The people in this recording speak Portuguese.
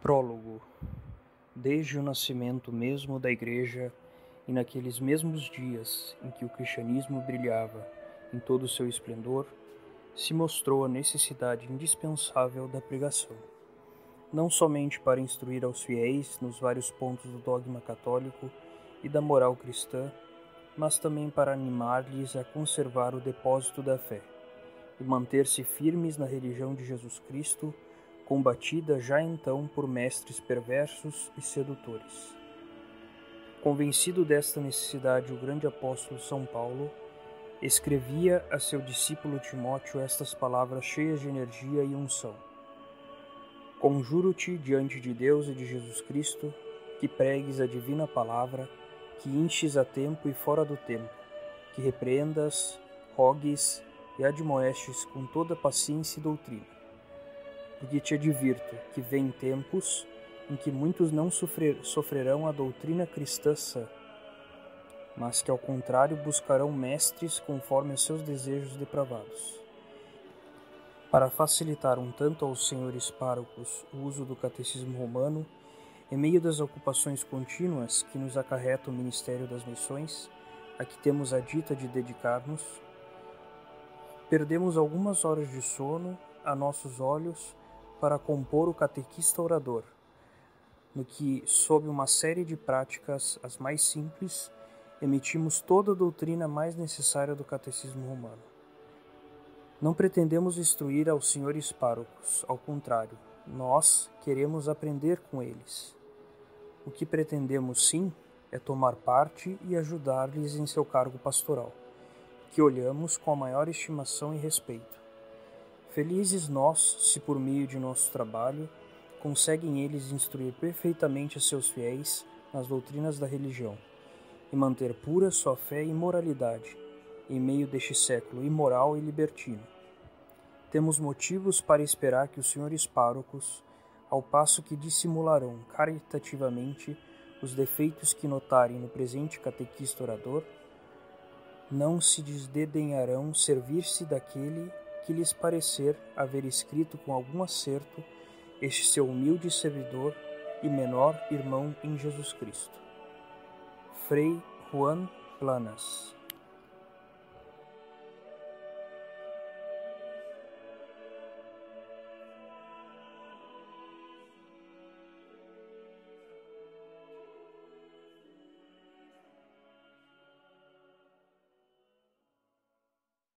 Prólogo Desde o nascimento mesmo da Igreja e naqueles mesmos dias em que o cristianismo brilhava em todo o seu esplendor, se mostrou a necessidade indispensável da pregação, não somente para instruir aos fiéis nos vários pontos do dogma católico e da moral cristã, mas também para animar-lhes a conservar o depósito da fé e manter-se firmes na religião de Jesus Cristo combatida já então por mestres perversos e sedutores. Convencido desta necessidade, o grande apóstolo São Paulo escrevia a seu discípulo Timóteo estas palavras cheias de energia e unção: Conjuro-te diante de Deus e de Jesus Cristo que pregues a divina palavra, que enches a tempo e fora do tempo, que repreendas, rogues e admoestes com toda paciência e doutrina porque te advirto que vem tempos em que muitos não sofrer, sofrerão a doutrina cristã sã, mas que ao contrário buscarão mestres conforme os seus desejos depravados. Para facilitar um tanto aos senhores párocos o uso do catecismo romano, em meio das ocupações contínuas que nos acarreta o ministério das missões, a que temos a dita de dedicar-nos, perdemos algumas horas de sono a nossos olhos para compor o catequista orador, no que, sob uma série de práticas as mais simples, emitimos toda a doutrina mais necessária do catecismo romano. Não pretendemos instruir aos senhores párocos, ao contrário, nós queremos aprender com eles. O que pretendemos sim é tomar parte e ajudar-lhes em seu cargo pastoral, que olhamos com a maior estimação e respeito. Felizes nós, se por meio de nosso trabalho conseguem eles instruir perfeitamente seus fiéis nas doutrinas da religião e manter pura sua fé e moralidade em meio deste século imoral e libertino. Temos motivos para esperar que os senhores párocos, ao passo que dissimularão caritativamente os defeitos que notarem no presente catequista orador, não se desdenharão servir-se daquele que lhes parecer haver escrito com algum acerto este seu humilde servidor e menor irmão em Jesus Cristo. Frei Juan Planas